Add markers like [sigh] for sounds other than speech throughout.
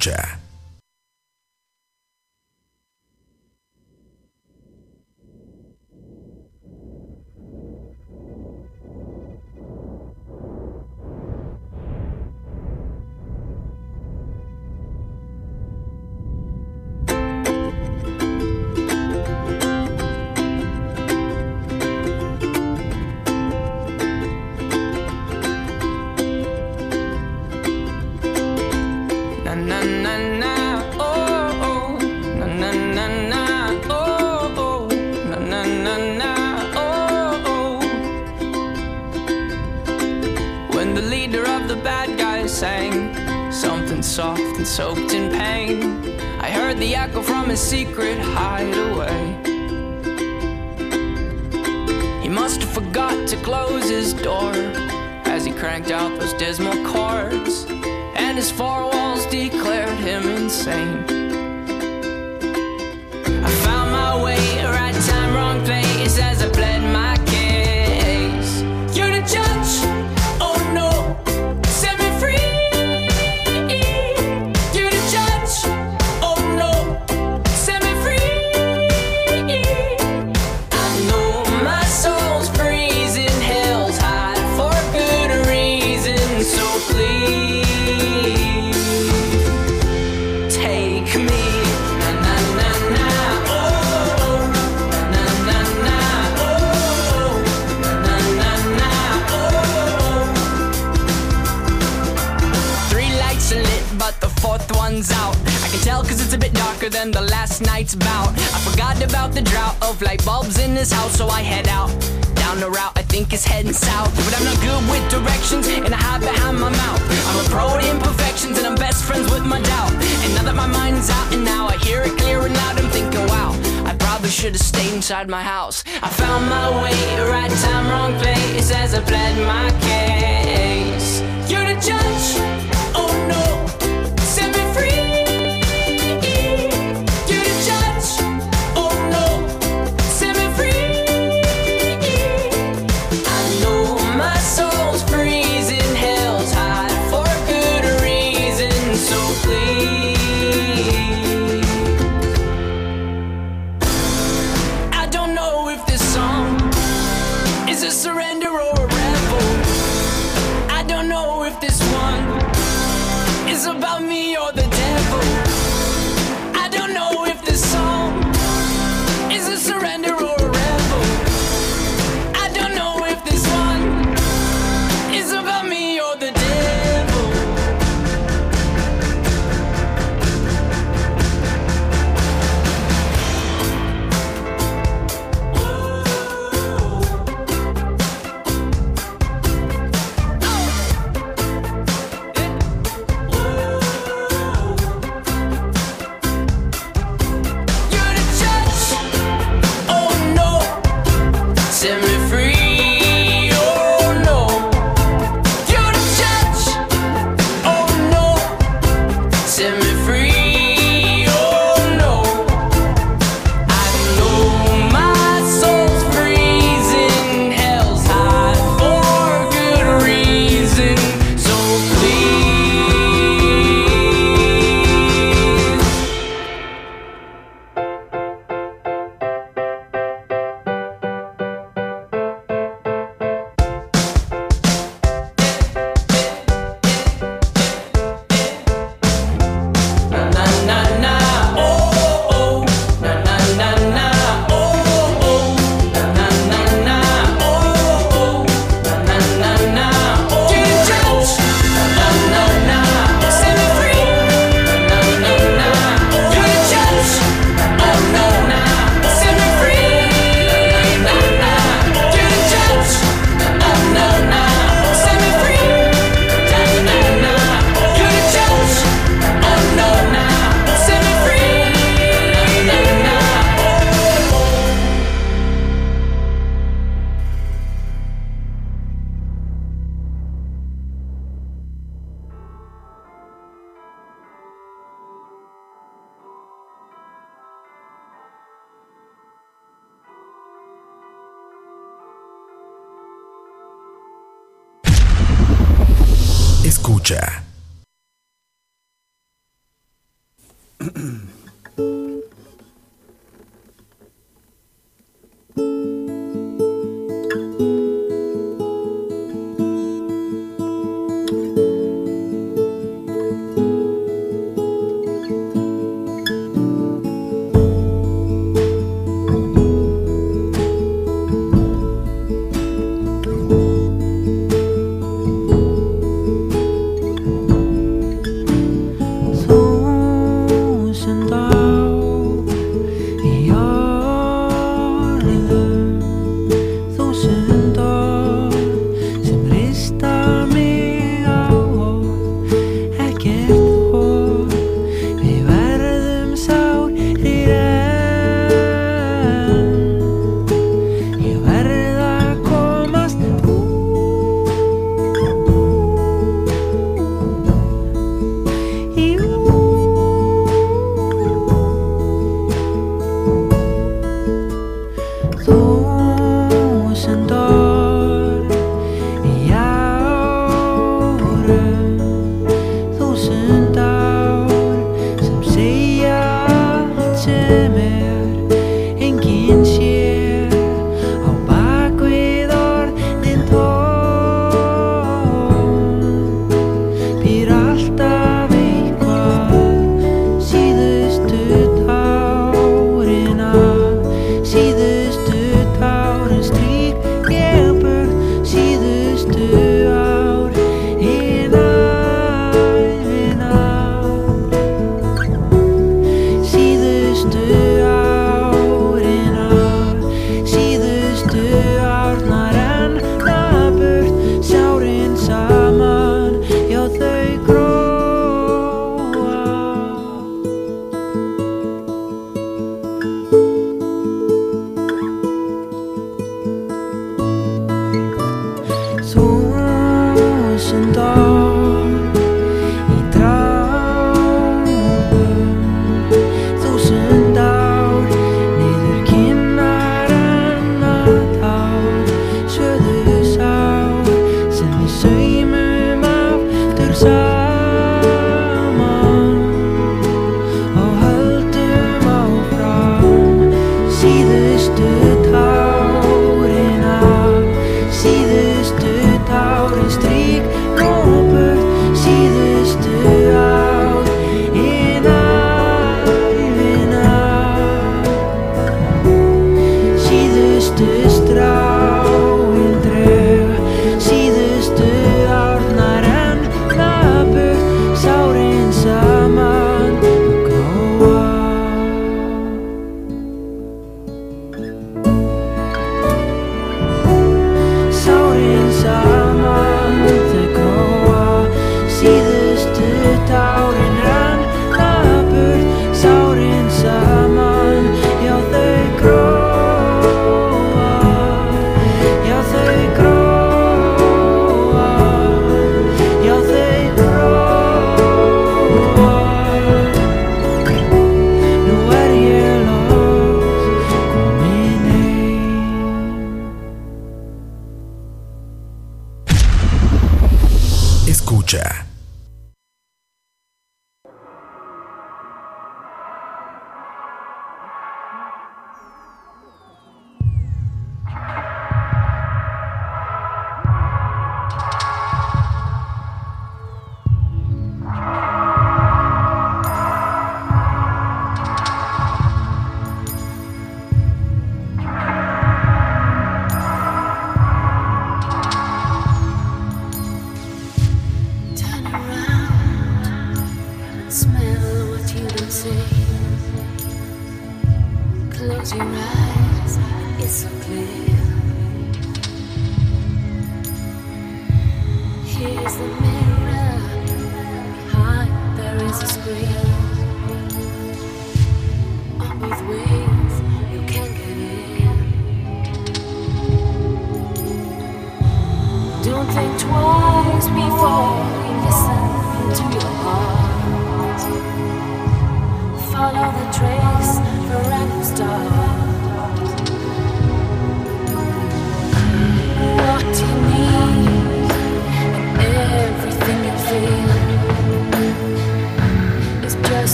Escucha.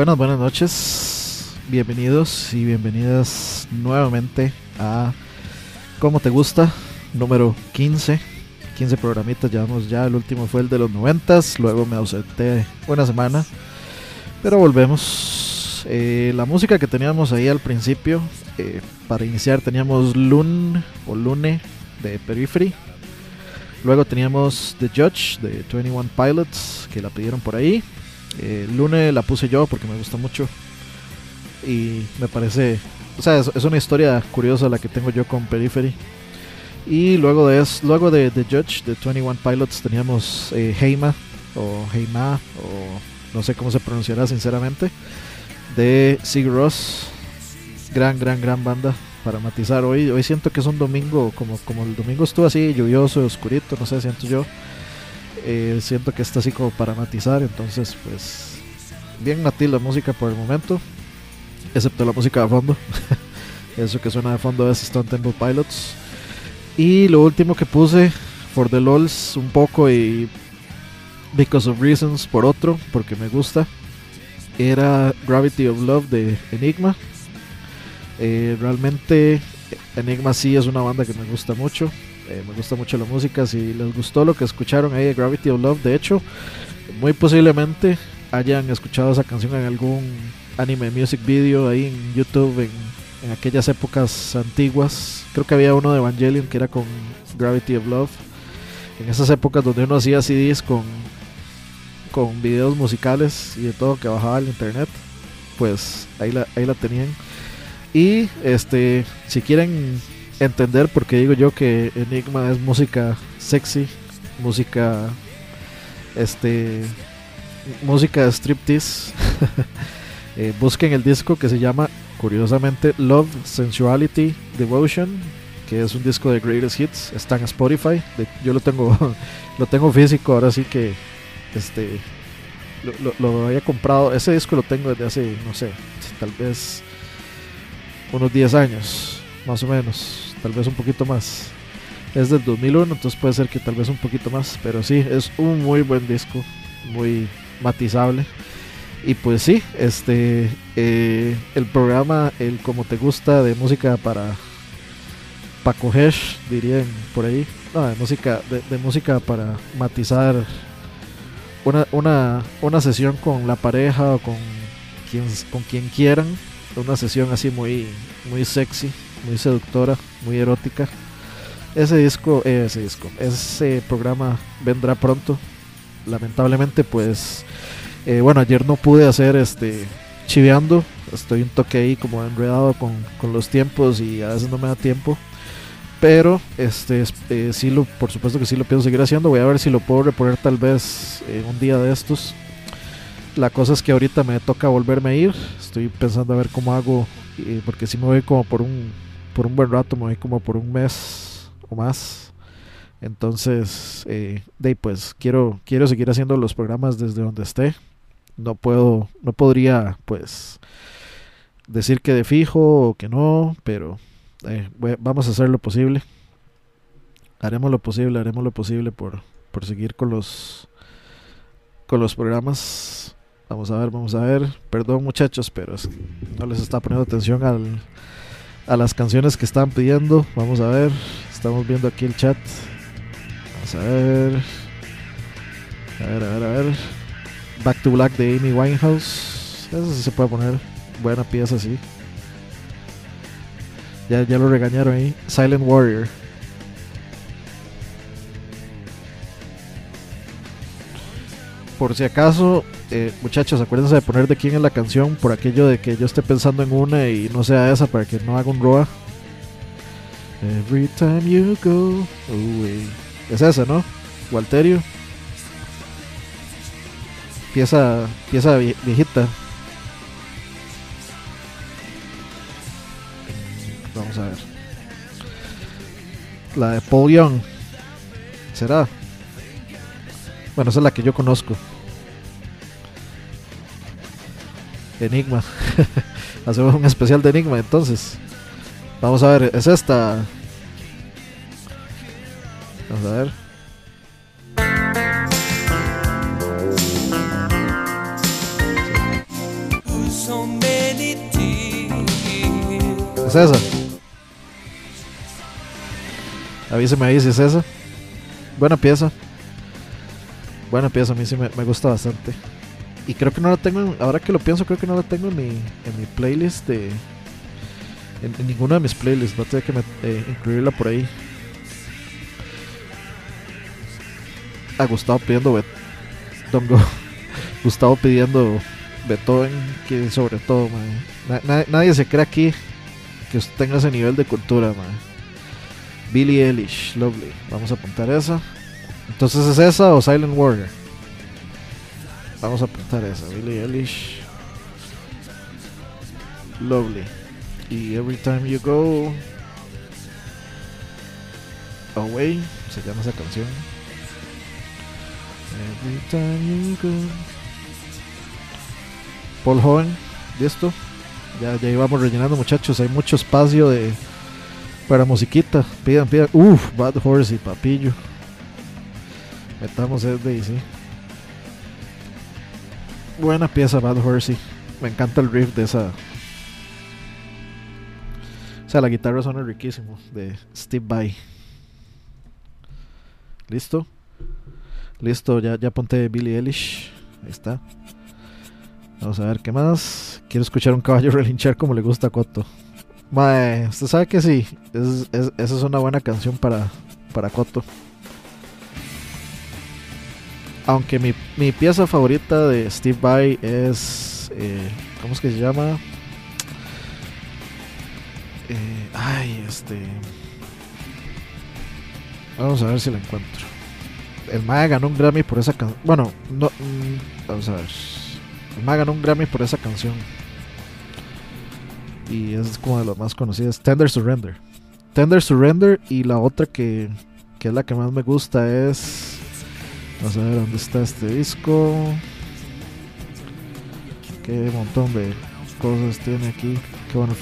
Buenas, buenas noches. Bienvenidos y bienvenidas nuevamente a ¿Cómo te gusta? Número 15. 15 programitas llevamos ya. El último fue el de los 90. Luego me ausenté una semana. Pero volvemos. Eh, la música que teníamos ahí al principio. eh, para iniciar teníamos Lun o Lune de Periphery. Luego teníamos The Judge de 21 Pilots, que la pidieron por ahí. Eh, Lune la puse yo porque me gusta mucho. Y me parece. O sea, es, es una historia curiosa la que tengo yo con Periphery. Y luego de, es, luego de The Judge de 21 Pilots teníamos eh, Heima, o Heima, o no sé cómo se pronunciará sinceramente, de Sig Ross. Gran, gran, gran banda para matizar. Hoy, hoy siento que es un domingo, como, como el domingo estuvo así, lluvioso, oscurito, no sé, siento yo. Eh, siento que está así como para matizar, entonces pues bien natil la música por el momento, excepto la música de fondo. [laughs] Eso que suena de fondo es Stone Temple Pilots. Y lo último que puse, For the LOLs, un poco y Because of Reasons por otro, porque me gusta, era Gravity of Love de Enigma. Eh, realmente Enigma sí es una banda que me gusta mucho. Eh, me gusta mucho la música. Si les gustó lo que escucharon ahí de Gravity of Love, de hecho, muy posiblemente hayan escuchado esa canción en algún anime music video ahí en YouTube en, aquellas épocas antiguas. Creo que había uno de Evangelion que era con Gravity of Love. En esas épocas donde uno hacía CDs con, con videos musicales y de todo que bajaba al internet, pues ahí la, ahí la tenían. Y este, si quieren entender por qué digo yo que Enigma es música sexy, música este música striptease, [laughs] eh, busquen el disco que se llama curiosamente Love, Sensuality, Devotion, que es un disco de Greatest Hits, está en Spotify, yo lo tengo [laughs] lo tengo físico, ahora sí que este lo, lo- lo había comprado, ese disco lo tengo desde hace, no sé, tal vez unos 10 años, más o menos, tal vez un poquito más. Es del 2001, entonces puede ser que tal vez un poquito más, pero sí, es un muy buen disco, muy matizable. Y pues sí, este eh, el programa, el como te gusta de música para para coger, dirían por ahí, no, de música de, música para matizar una, una, una sesión con la pareja o con quien, con quien quieran, una sesión así muy, muy sexy, muy seductora, muy erótica. Ese disco, eh, ese disco, ese programa vendrá pronto. Lamentablemente, pues, eh, bueno, ayer no pude hacer este chiveando. Estoy un toque ahí como enredado con, con los tiempos y a veces no me da tiempo. Pero este es- eh, sí lo, por supuesto que sí lo pienso seguir haciendo. Voy a ver si lo puedo reponer tal vez eh, un día de estos. La cosa es que ahorita me toca volverme a ir. Estoy pensando a ver cómo hago. porque si me voy como por un, por un buen rato, me voy como por un mes o más. Entonces, eh, de pues quiero, quiero seguir haciendo los programas desde donde esté. No puedo, no podría pues decir que de fijo o que no, pero eh, vamos a hacer lo posible. Haremos lo posible, haremos lo posible por, por seguir con los con los programas. Vamos a ver, vamos a ver. Perdón muchachos, pero es que no les está poniendo atención al, a las canciones que están pidiendo. Vamos a ver. Estamos viendo aquí el chat. Vamos a ver. A ver, a ver, a ver. Back to Black de Amy Winehouse. Eso sí se puede poner. Buena pieza, sí. Ya, ya lo regañaron ahí. Silent Warrior. Por si acaso, eh, muchachos, acuérdense de poner de quién es la canción por aquello de que yo esté pensando en una y no sea esa para que no haga un roa. Every time you go away. Es esa, ¿no? Walterio. Pieza, pieza vie- viejita. Vamos a ver. La de Paul Young. ¿Será? Bueno, esa es la que yo conozco. Enigma. [laughs] Hacemos un especial de Enigma entonces. Vamos a ver, es esta. Vamos a ver. ¿Es esa? Avíseme ahí si es esa. Buena pieza. Buena pieza, a mí sí me, me gusta bastante. Y creo que no la tengo, en- ahora que lo pienso, creo que no la tengo en mi, en mi playlist de... En, ninguna de mis playlists, va a tener que eh, incluirla por ahí. A Gustavo pidiendo Bet- Don't Go. [laughs] Gustavo pidiendo Beethoven, que sobre todo. Na- na- nadie se cree aquí que usted tenga ese nivel de cultura, mae. Billie Eilish, lovely. Vamos a apuntar esa. Entonces es esa o Silent Warrior. Vamos a apuntar esa, Billie Eilish. Lovely. Y Every Time You Go Away, se llama esa canción. Every time you go. Paul Joven, listo. Ya, ya íbamos rellenando, muchachos. Hay mucho espacio de para musiquita. Pidan, pidan. Uf, Bad Horse y Papillo. Metamos de sí. Buena pieza, Bad Horsey. Me encanta el riff de esa. O sea, la guitarra suena riquísimo. De Steve Vai. ¿Listo? Listo, ya, ya ponte Billie Eilish. Ahí está. Vamos a ver qué más. Quiero escuchar un caballo [laughs] relinchar como le gusta a Coto. Mae, usted sabe que sí. Es- es- esa es una buena canción para, para Coto. Aunque mi, mi pieza favorita de Steve Vai es. eh, ¿Cómo es que se llama? Eh, ay, este. Vamos a ver si la encuentro. El Mae ganó un Grammy por esa canción. Bueno, no. mm, vamos a ver. El Mae ganó un Grammy por esa canción. Y es como de las más conocidas. Tender Surrender. Tender Surrender. Y la otra que, que es la que más me gusta es. Vamos a ver dónde está este disco. Qué montón de cosas tiene aquí. Qué bueno,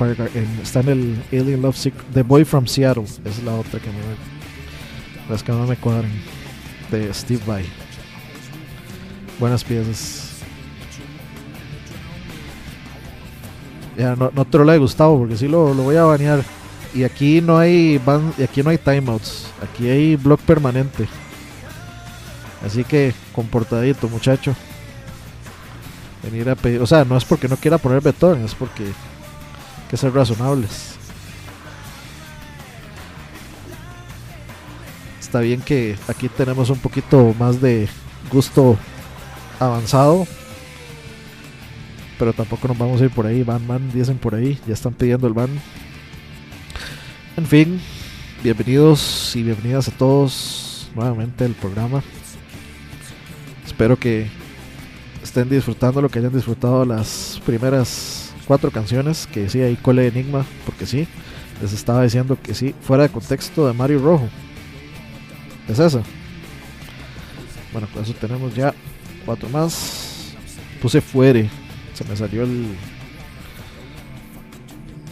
Está en el Alien Love Sick. The Boy from Seattle. Es la otra que me. Las que no me cuadran. De Steve Vai. Buenas piezas. Ya, no, no te lo he gustado porque sí lo, lo voy a banear. Y aquí no hay ban- y aquí no hay timeouts. Aquí hay block permanente. Así que comportadito, muchacho. Venir a pedir, o sea, no es porque no quiera poner Beethoven, es porque hay que ser razonables. Está bien que aquí tenemos un poquito más de gusto avanzado. Pero tampoco nos vamos a ir por ahí. Van, van, dicen por ahí. Ya están pidiendo el van. En fin, bienvenidos y bienvenidas a todos nuevamente al programa. Espero que estén disfrutando lo que hayan disfrutado las primeras cuatro canciones. Que sí, ahí cole Enigma, porque sí. Les estaba diciendo que sí, fuera de contexto de Mario Rojo. Es esa. Bueno, con eso tenemos ya cuatro más. Puse fuere. Se me salió el.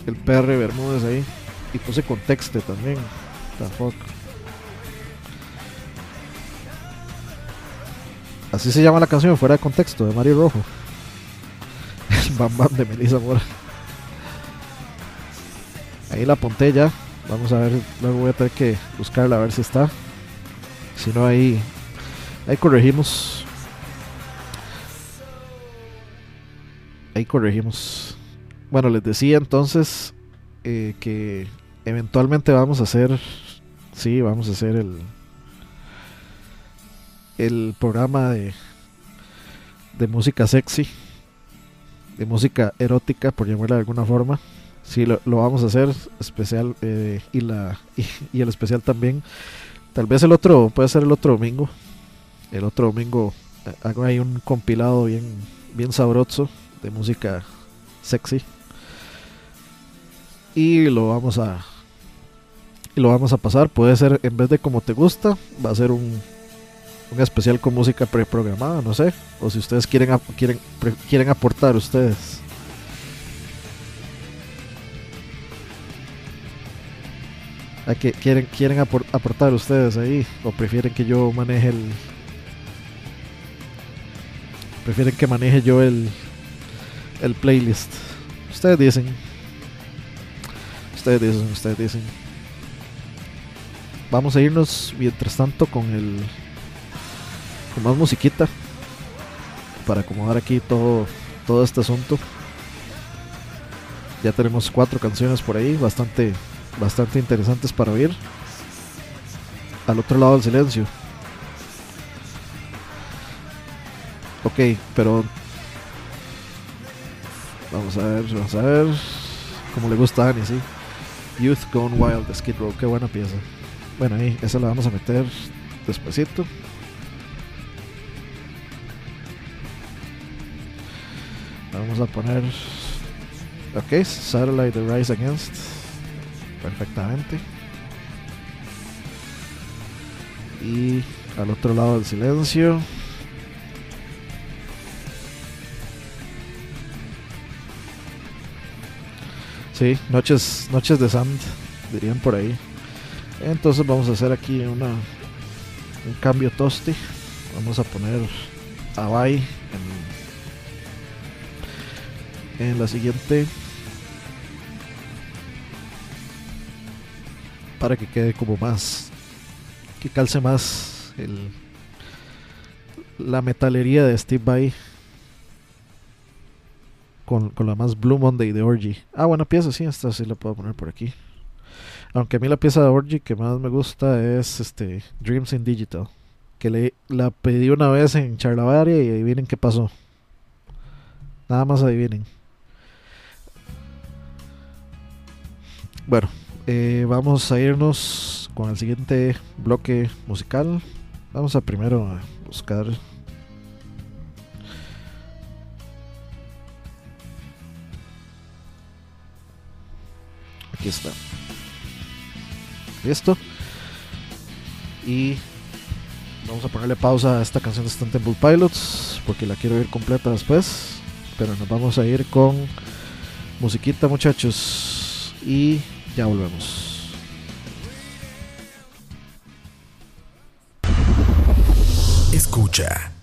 El PR Bermúdez ahí. Y puse contexte también. Tampoco. Así se llama la canción, fuera de contexto, de Mario Rojo. El Bam Bam de Melissa Mora. Ahí la apunté ya. Vamos a ver, luego voy a tener que buscarla a ver si está. Si no, ahí, ahí corregimos. Ahí corregimos. Bueno, les decía entonces eh, que eventualmente vamos a hacer, sí, vamos a hacer el el programa de de música sexy, de música erótica, por llamarla de alguna forma. Sí, lo, lo vamos a hacer especial eh, y la [laughs] y, y el especial también. Tal vez el otro puede ser el otro domingo. El otro domingo eh, hago ahí un compilado bien bien sabroso de música sexy y lo vamos a y lo vamos a pasar puede ser en vez de como te gusta va a ser un, un especial con música preprogramada no sé o si ustedes quieren quieren quieren aportar ustedes ¿A qué quieren quieren apor- aportar ustedes ahí o prefieren que yo maneje el prefieren que maneje yo el el playlist ustedes dicen Ustedes dicen, ustedes dicen. Vamos a irnos mientras tanto con el. Más musiquita. Para acomodar aquí todo, todo este asunto. Ya tenemos cuatro canciones por ahí, bastante, bastante interesantes para oír. Al otro lado del silencio. Ok, pero Vamos a ver, vamos a ver. Como le gusta a Annie, sí. Youth Gone Wild de Skid Row, qué buena pieza. Bueno, ahí, esa la vamos a meter despacito. Vamos a poner. Ok, Satellite The Rise Against. Perfectamente. Y al otro lado del silencio. Sí, noches, noches de sand, dirían por ahí. Entonces vamos a hacer aquí una, un cambio tosti. Vamos a poner a en, la siguiente. Para que quede como más. Que calce más el, la metalería de Steve Vai con, con la más Blue Monday de Orgy. Ah, buena pieza, sí, esta sí la puedo poner por aquí. Aunque a mí la pieza de Orgy que más me gusta es este Dreams in Digital. Que le, la pedí una vez en Charlavaria y adivinen qué pasó. Nada más adivinen. Bueno, eh, vamos a irnos con el siguiente bloque musical. Vamos a primero buscar Aquí está. Listo. Y vamos a ponerle pausa a esta canción de Stunt Temple Pilots porque la quiero ir completa después. Pero nos vamos a ir con musiquita, muchachos. Y ya volvemos. Escucha.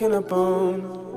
kicking a bone.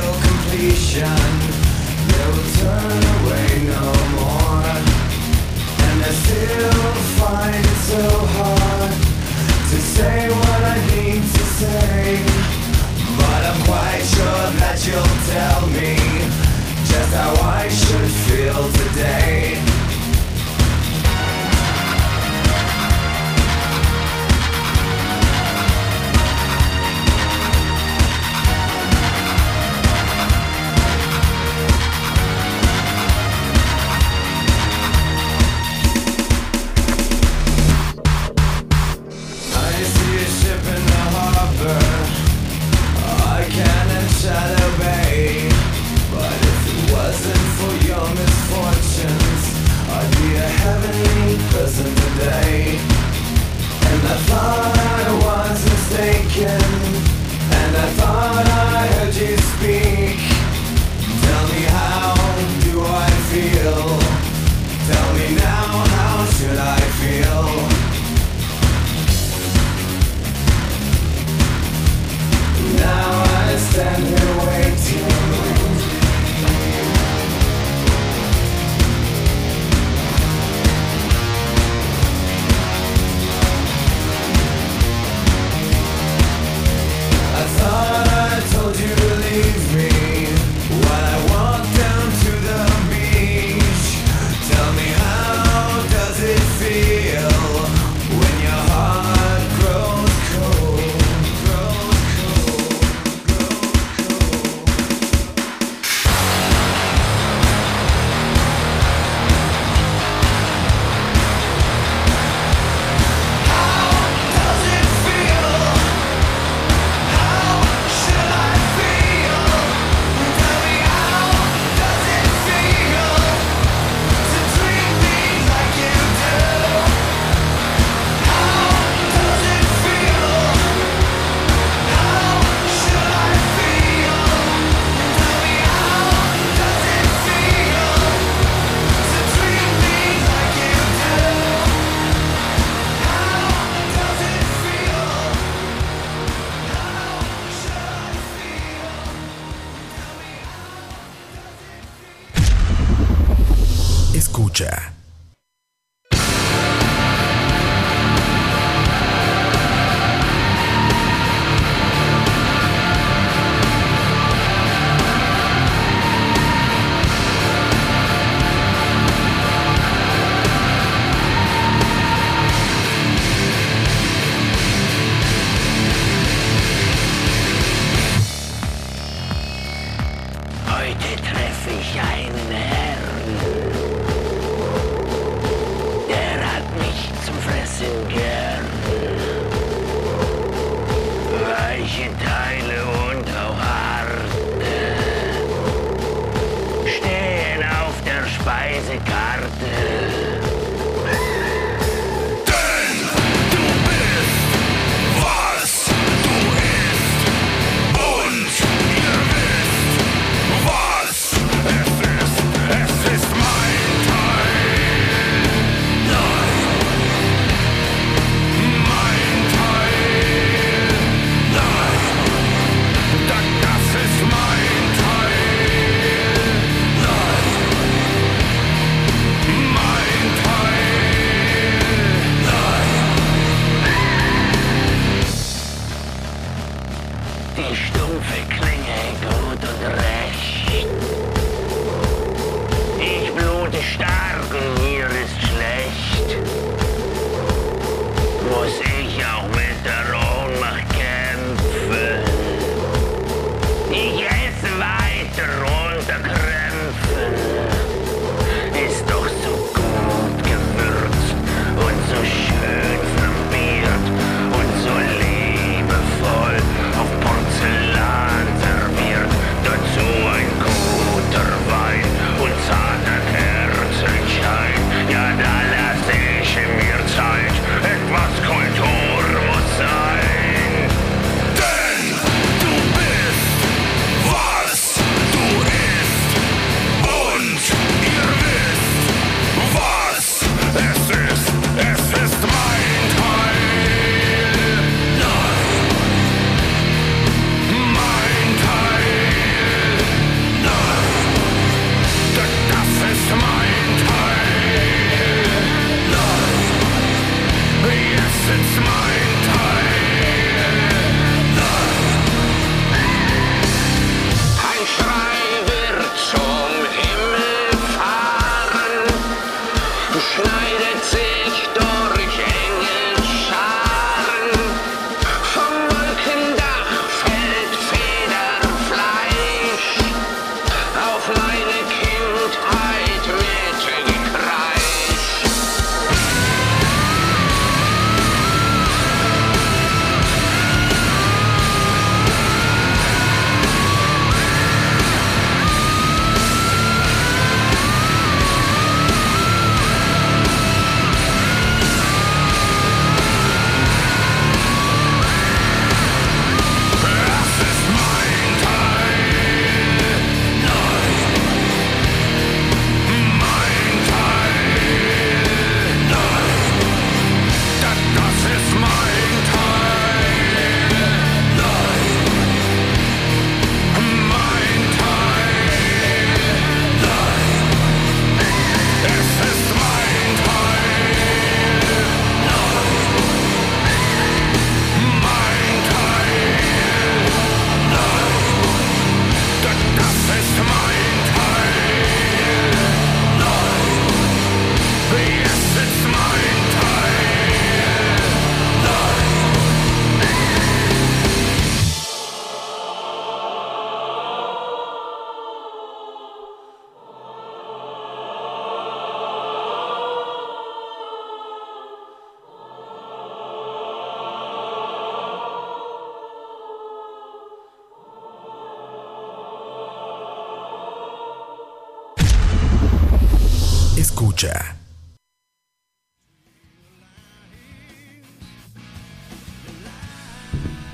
feel completion. They will turn away no more. And I still find it so hard To say what I need to say. But I'm quite sure that you'll tell me Just how I should feel today.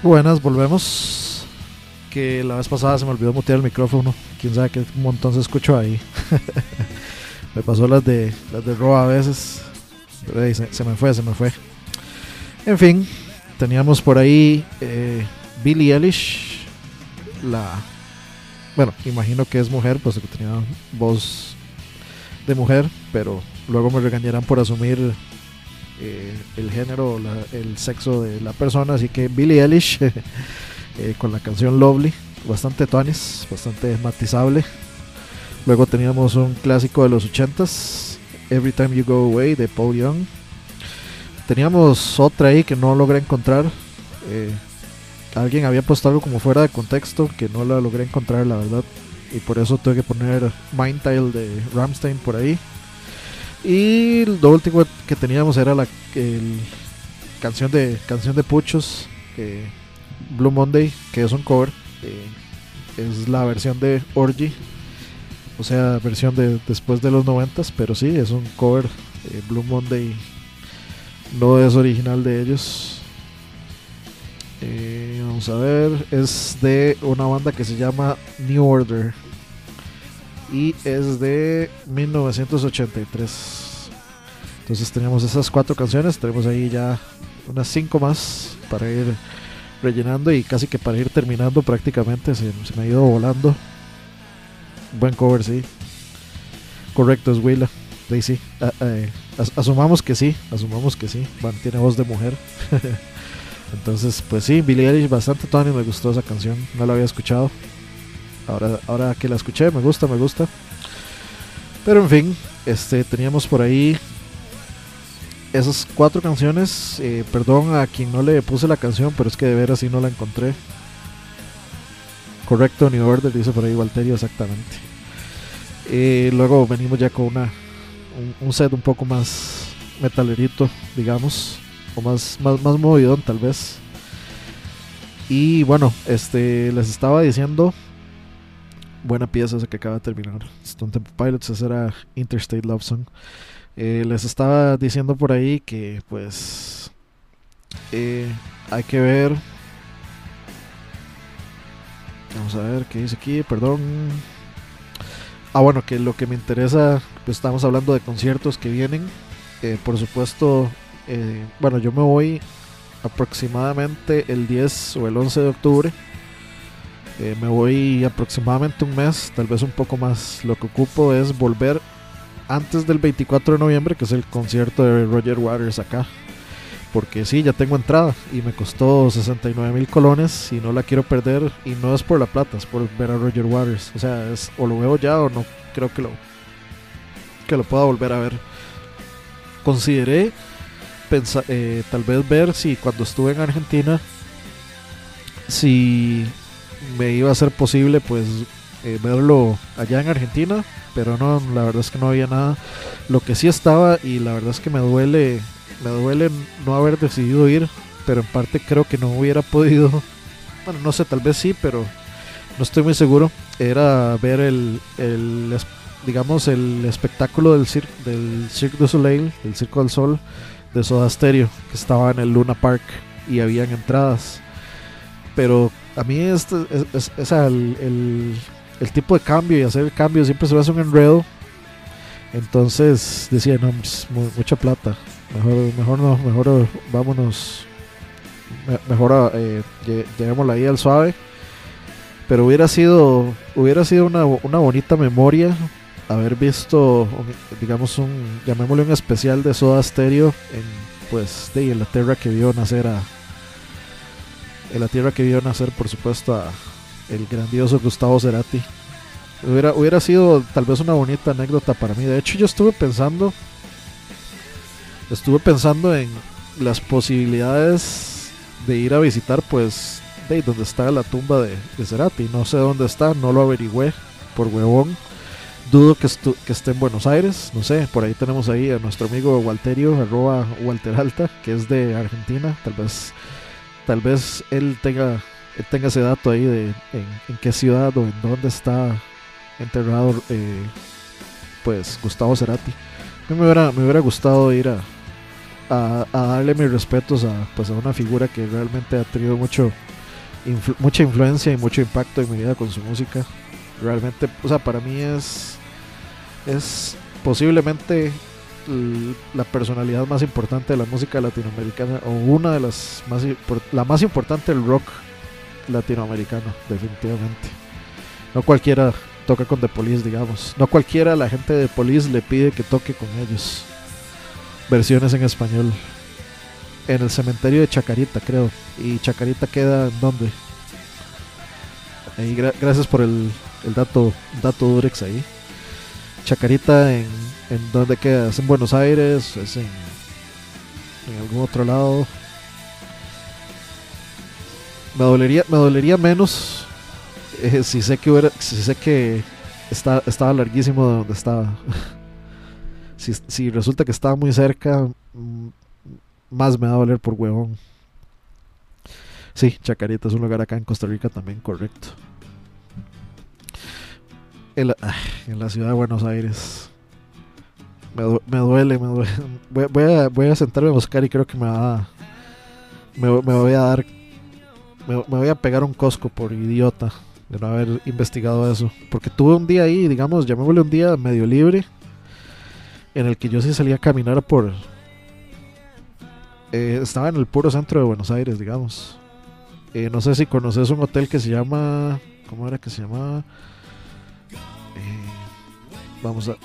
Buenas, volvemos. Que la vez pasada se me olvidó mutear el micrófono. Quién sabe qué montón se escuchó ahí. [laughs] me pasó las de las de Roa a veces. Pero se me fue, se me fue. En fin, teníamos por ahí eh, Billie Eilish. La. Bueno, imagino que es mujer, pues que tenía voz de mujer, pero luego me regañarán por asumir eh, el género, el sexo de la persona. Así que Billie Eilish [laughs] eh, con la canción Lovely, bastante tuanis, bastante matizable. Luego teníamos un clásico de los 80s, Every Time You Go Away de Paul Young. Teníamos otra ahí que no logré encontrar. eh, alguien había puesto algo como fuera de contexto que no la logré encontrar, la verdad. Y por eso tuve que poner Mind Tile de Ramstein por ahí. Y lo último que teníamos era la canción de canción de Puchos, eh, Blue Monday, que es un cover. eh, es la versión de Orgy, o sea, versión de después de los noventas, pero sí, es un cover. eh, Blue Monday no es original de ellos. Eh, vamos a ver, es de una banda que se llama New Order y es de 1983. Entonces tenemos esas cuatro canciones, tenemos ahí ya unas cinco más para ir rellenando y casi que para ir terminando prácticamente, se, me ha ido volando. Buen cover, sí. Correcto, es Willa. Sí. Ah, eh, as- asumamos que sí, asumamos que sí. Bueno, tiene voz de mujer. [laughs] Entonces, pues sí, Billie Eilish, bastante Tony, me gustó esa canción, no la había escuchado. Ahora, ahora que la escuché, me gusta, me gusta. Pero en fin, este, teníamos por ahí esas cuatro canciones. eh, perdón a quien no le puse la canción, pero es que de veras sí no la encontré. Correcto, New Order, dice por ahí Walterio, exactamente. Eh, luego venimos ya con una un, un set un poco más metalerito, digamos, o más, más, más movidón tal vez. Y bueno, este les estaba diciendo buena pieza esa que acaba de terminar. Stone Temple Pilots, esa era Interstate Love Song. Eh, les estaba diciendo por ahí que pues eh, hay que ver. Vamos a ver qué dice aquí, perdón. Ah, bueno, que lo que me interesa, pues estamos hablando de conciertos que vienen. Eh, por supuesto, bueno, yo me voy aproximadamente el 10 o el 11 de octubre. Eh, me voy aproximadamente un mes, tal vez un poco más. Lo que ocupo es volver antes del 24 de noviembre, que es el concierto de Roger Waters acá. Porque sí, ya tengo entrada y me costó 69 mil colones y no la quiero perder. Y no es por la plata, es por ver a Roger Waters. O sea, es, o lo veo ya o no creo que lo, que lo pueda volver a ver. Consideré pensa- eh, tal vez ver si cuando estuve en Argentina, si me iba a ser posible pues eh, verlo allá en Argentina, pero no, la verdad es que no había nada. Lo que sí estaba y la verdad es que me duele, me duele no haber decidido ir, pero en parte creo que no hubiera [laughs] podido. Bueno, no sé, tal vez sí, pero no estoy muy seguro. Era ver el, el digamos, el espectáculo del, cir del Cirque du Soleil, del Circo del Sol, de Soda Stereo, que estaba en el Luna Park y habían entradas. Pero a mí es, es- el, tipo de cambio y hacer el cambio siempre se me hace un enredo. Entonces decía, no, es mu- mucha plata. Mejor, mejor no, mejor eh, vámonos. me- Mejor eh, lle- llevémosla ahí al suave. Pero hubiera sido, hubiera sido una, una bonita memoria haber visto, digamos, un, llamémosle un especial de Soda Stereo en, pues, de en la tierra que vio nacer a, en la tierra que vio nacer, por supuesto, a el grandioso Gustavo Cerati. Hubiera, hubiera sido tal vez una bonita anécdota para mí. De hecho, yo estuve pensando, estuve pensando en las posibilidades de ir a visitar, pues, de donde está la tumba de, de Cerati. No sé dónde está, no lo averigüé por huevón. Dudo que, estu- que esté en Buenos Aires, no sé, por ahí tenemos ahí a nuestro amigo Walterio, arroba Walter Alta, que es de Argentina, tal vez, tal vez él tenga, tenga ese dato ahí de en, qué ciudad o en dónde está enterrado eh, pues Gustavo Cerati. A mí me hubiera, me hubiera gustado ir a, a, darle mis respetos a, pues, a una figura que realmente ha tenido mucho, mucha influencia y mucho impacto en mi vida con su música. Realmente, o sea, para mí es, es posiblemente la personalidad más importante de la música latinoamericana o una de las más la más importante del rock latinoamericano definitivamente. No cualquiera toca con The Police digamos. No cualquiera la gente de Police le pide que toque con ellos. Versiones en español. En el cementerio de Chacarita creo. Y Chacarita queda en dónde ahí gra- gracias por el, el dato dato Durex ahí Chacarita en, en dónde queda es en Buenos Aires es en en algún otro lado. Me dolería me dolería menos eh, si sé que hubiera, si sé que está, estaba larguísimo de donde estaba. [laughs] Si, si resulta que estaba muy cerca mm, más me va a doler por huevón. Sí Chacarita es un lugar acá en Costa Rica también correcto en la, ciudad de Buenos Aires me, me duele, me duele. [laughs] Voy, a, sentarme a buscar y creo que me va a, me, me voy a dar me, me voy a pegar un cosco por idiota de no haber investigado eso porque tuve un día ahí digamos llamémosle un día medio libre en el que yo sí salía a caminar por eh, estaba en el puro centro de Buenos Aires digamos Eh, no sé si conoces un hotel que se llama ¿cómo era que se llamaba? Eh, vamos a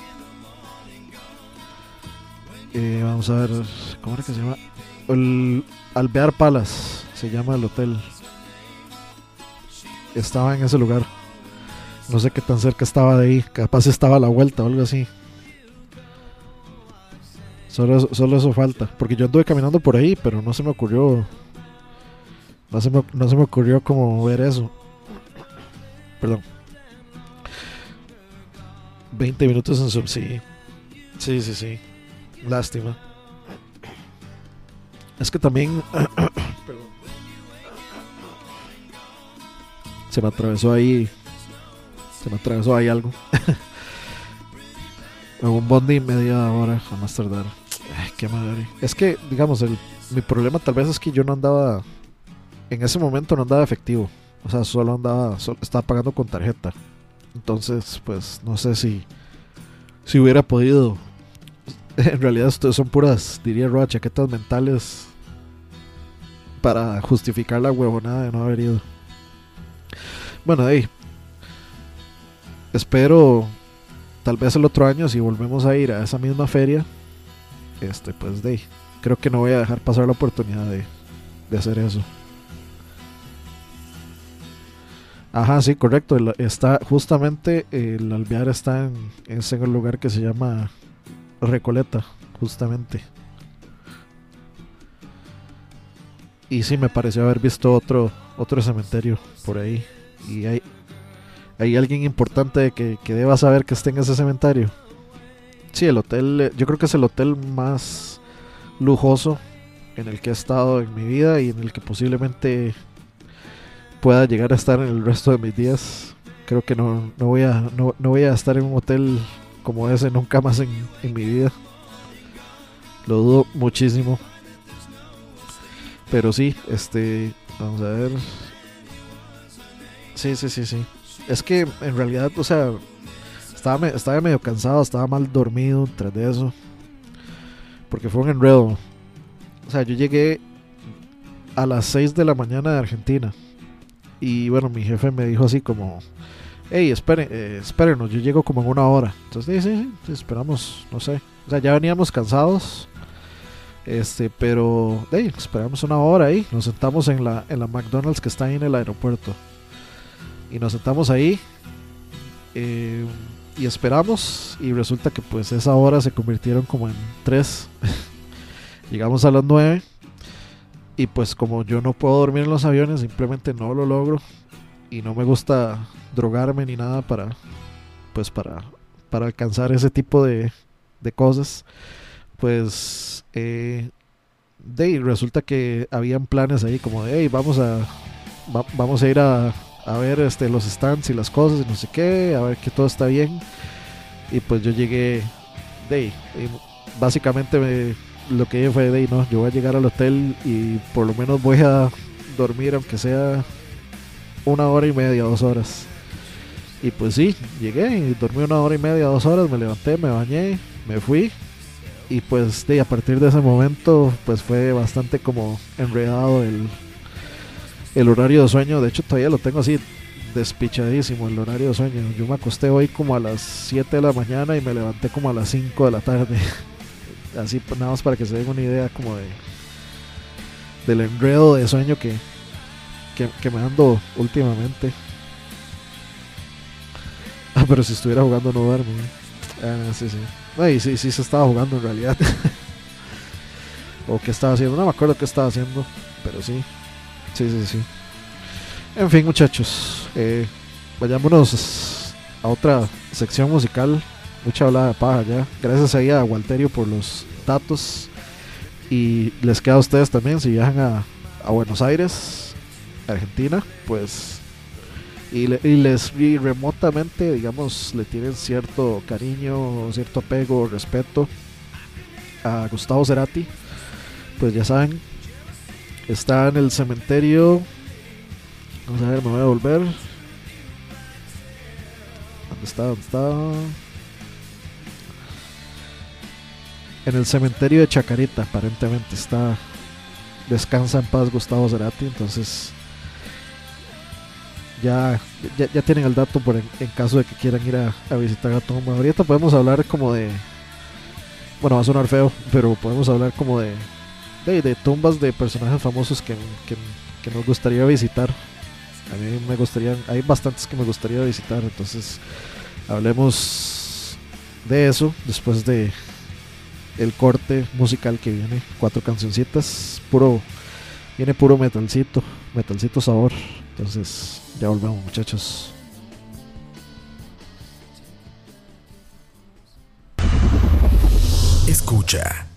eh, vamos a ver ¿cómo era que se llama? el Alvear Palace se llama el hotel. Estaba en ese lugar. No sé qué tan cerca estaba de ahí capaz estaba a la vuelta o algo así. Solo eso, solo eso falta porque yo anduve caminando por ahí pero no se me ocurrió no se me, no se me ocurrió como ver eso. Perdón 20 minutos en sub sí. Sí sí sí. Lástima. Es que también perdón [clears throat] se me atravesó ahí se me atravesó ahí algo. [laughs] Un bondi media hora a más tardar. Ay, qué madre. Es que digamos el, mi problema tal vez es que yo no andaba en ese momento no andaba efectivo. O sea solo andaba solo, estaba pagando con tarjeta entonces pues no sé si si hubiera podido [laughs] en realidad esto son puras diría Roa chaquetas mentales para justificar la huevonada de no haber ido bueno, hey, espero tal vez el otro año si volvemos a ir a esa misma feria, este pues de ahí, creo que no voy a dejar pasar la oportunidad de, de hacer eso. Ajá, sí, correcto. está justamente el alvear está en, es en el lugar que se llama Recoleta, justamente. Y sí, me pareció haber visto otro otro cementerio por ahí. Y hay, hay alguien importante que, que deba saber que esté en ese cementerio. Sí, el hotel, yo creo que es el hotel más lujoso en el que he estado en mi vida y en el que posiblemente pueda llegar a estar en el resto de mis días. Creo que no, no, voy, a, no, no voy a estar en un hotel como ese nunca más en, en mi vida. Lo dudo muchísimo. Pero sí, este, vamos a ver. Sí, sí, sí, sí. Es que en realidad, o sea, estaba, estaba medio cansado, estaba mal dormido tras de eso. Porque fue un enredo. O sea, yo llegué a las 6 de la mañana de Argentina. Y bueno, mi jefe me dijo así como, hey, eh, espérenos, yo llego como en una hora. Entonces, sí, sí, sí, esperamos, no sé. O sea, ya veníamos cansados. Este, pero, hey, esperamos una hora ahí. Nos sentamos en la, en la McDonald's que está ahí en el aeropuerto. Y nos sentamos ahí. eh, y esperamos. Y resulta que pues esa hora se convirtieron como en tres. [laughs] Llegamos a las nueve. Y pues como yo no puedo dormir en los aviones, simplemente no lo logro. Y no me gusta drogarme ni nada para. Pues para. Para alcanzar ese tipo de, de cosas. Pues. Eh, de ahí resulta que habían planes ahí como de hey, vamos a. va- vamos a ir a, a ver este, los stands y las cosas y no sé qué, a ver que todo está bien. Y pues yo llegué de y básicamente me- lo que fue de "Ey, no, yo voy a llegar al hotel y por lo menos voy a dormir aunque sea una hora y media, dos horas. Y pues sí, llegué y dormí una hora y media, dos horas, me levanté, me bañé, me fui. Y pues de, a partir de ese momento pues fue bastante como enredado el, el horario de sueño. De hecho todavía lo tengo así despichadísimo el horario de sueño. Yo me acosté hoy como a las 7 de la mañana y me levanté como a las 5 de la tarde. [laughs] Así pues, nada más para que se den una idea como de del enredo de sueño que, que, me ando últimamente. [laughs] Ah, pero si estuviera jugando no duermo. Ah, sí, sí. No, y sí, sí se estaba jugando en realidad. [laughs] o qué estaba haciendo. No me acuerdo qué estaba haciendo. Pero sí. Sí, sí, sí. En fin, muchachos. eh, vayámonos a otra sección musical. Mucha hablada de paja ya. Gracias ahí a Walterio por los datos. Y les queda a ustedes también si viajan a, a Buenos Aires, Argentina, pues. Y, le- y les y remotamente, digamos, le tienen cierto cariño, cierto apego, respeto a Gustavo Cerati. Pues ya saben, está en el cementerio. Vamos a ver, me voy a volver. ¿Dónde está? ¿Dónde está? En el cementerio de Chacarita, aparentemente está. Descansa en paz Gustavo Cerati, entonces. Ya, ya, ya tienen el dato por en, caso de que quieran ir a, a visitar la tumba. Ahorita podemos hablar como de. Bueno, va a sonar feo, pero podemos hablar como de. De, de tumbas de personajes famosos que, que nos gustaría visitar. A mí me gustaría. Hay bastantes que me gustaría visitar, entonces. Hablemos de eso después de el corte musical que viene. Cuatro cancioncitas, puro, viene puro metalcito, metalcito sabor. Entonces, ya volvemos muchachos. Escucha.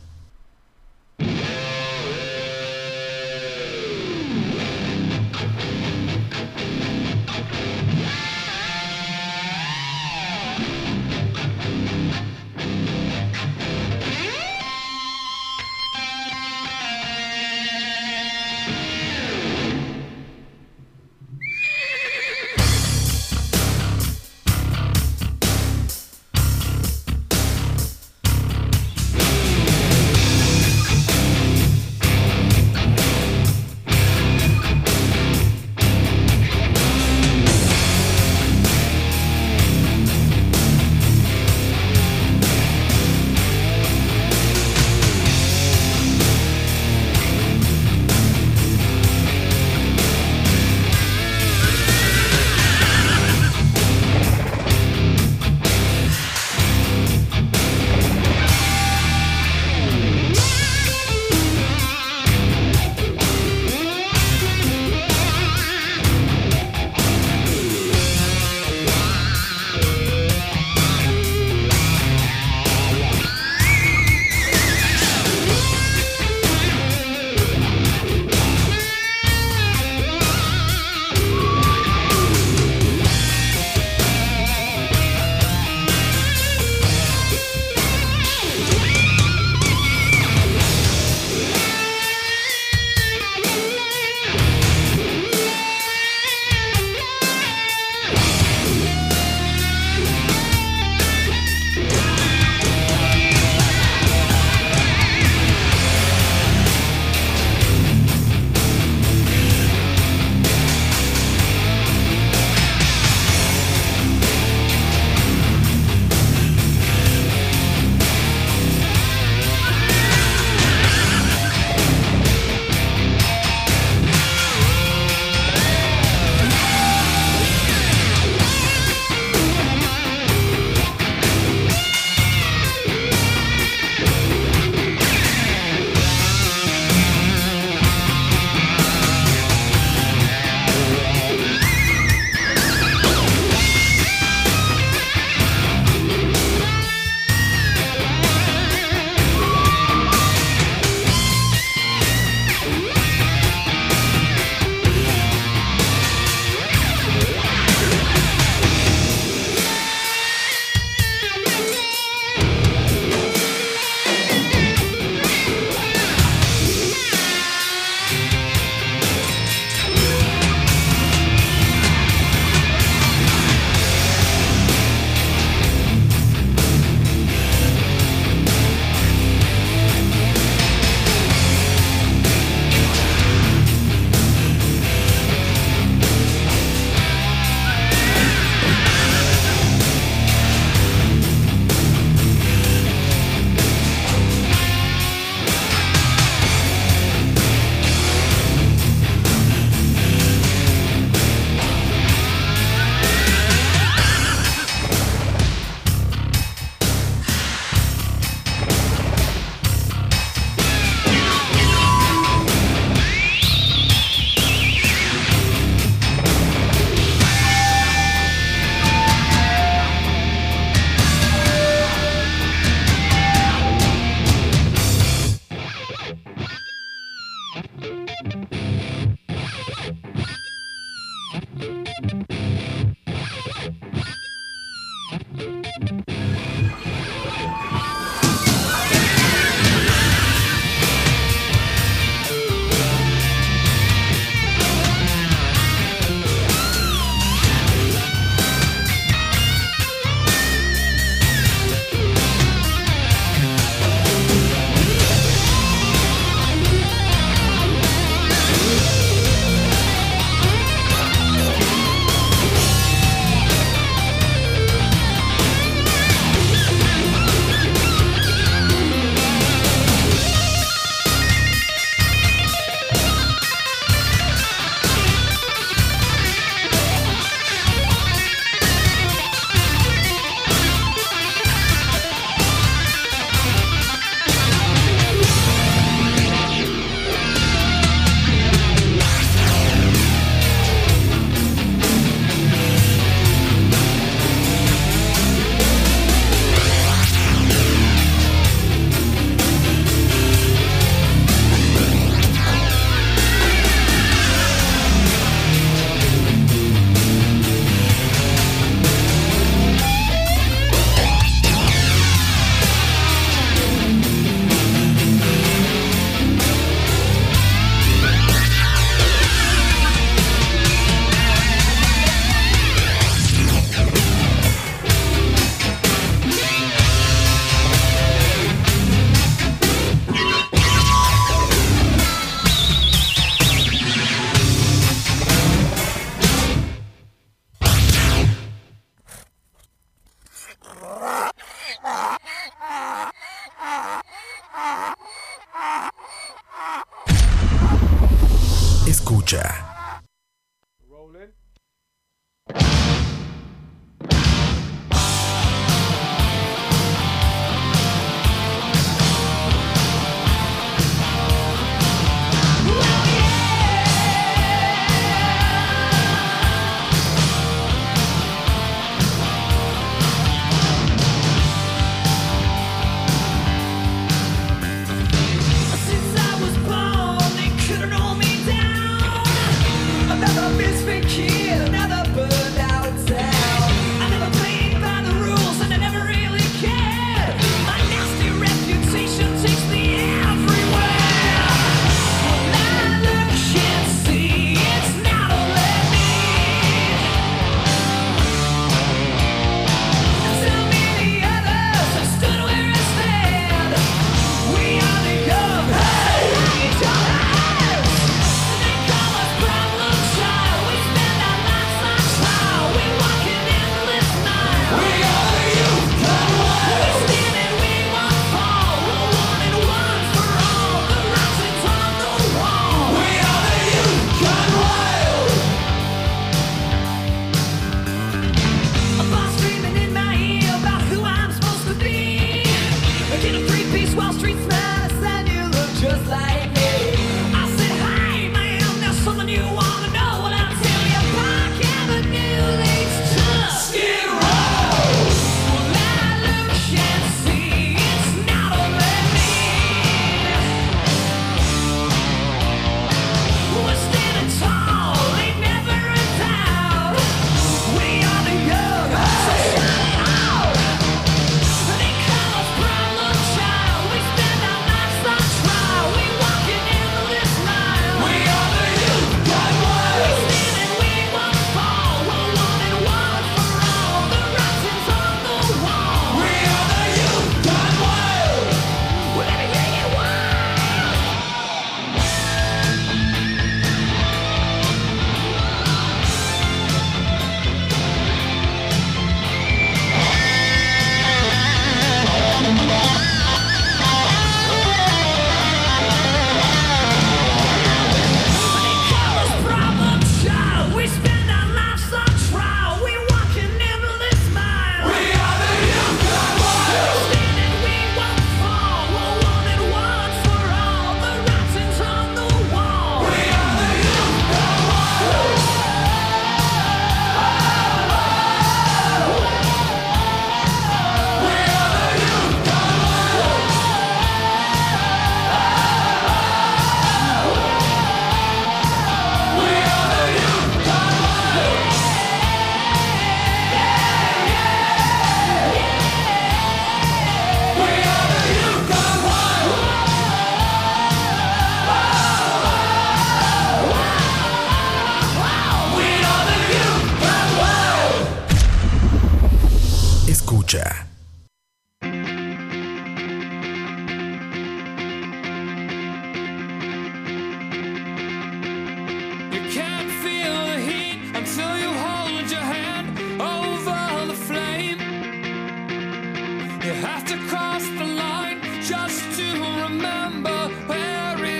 You have to cross the line just to remember where it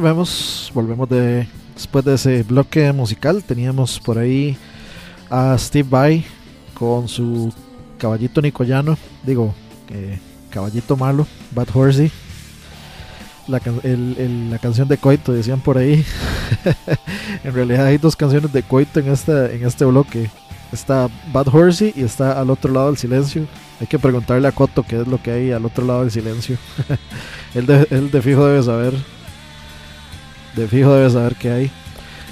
volvemos, volvemos de después de ese bloque musical. Teníamos por ahí a Steve Vai con su caballito nicoyano, digo, eh, caballito malo, Bad Horsey. La, el- el- la canción de Coito, decían por ahí. [laughs] en realidad hay dos canciones de Coito en, esta, en este bloque. Está Bad Horsey y está al otro lado del silencio. Hay que preguntarle a Coto qué es lo que hay al otro lado del silencio. [laughs] él, de, él de fijo debe saber. De fijo debe saber qué hay.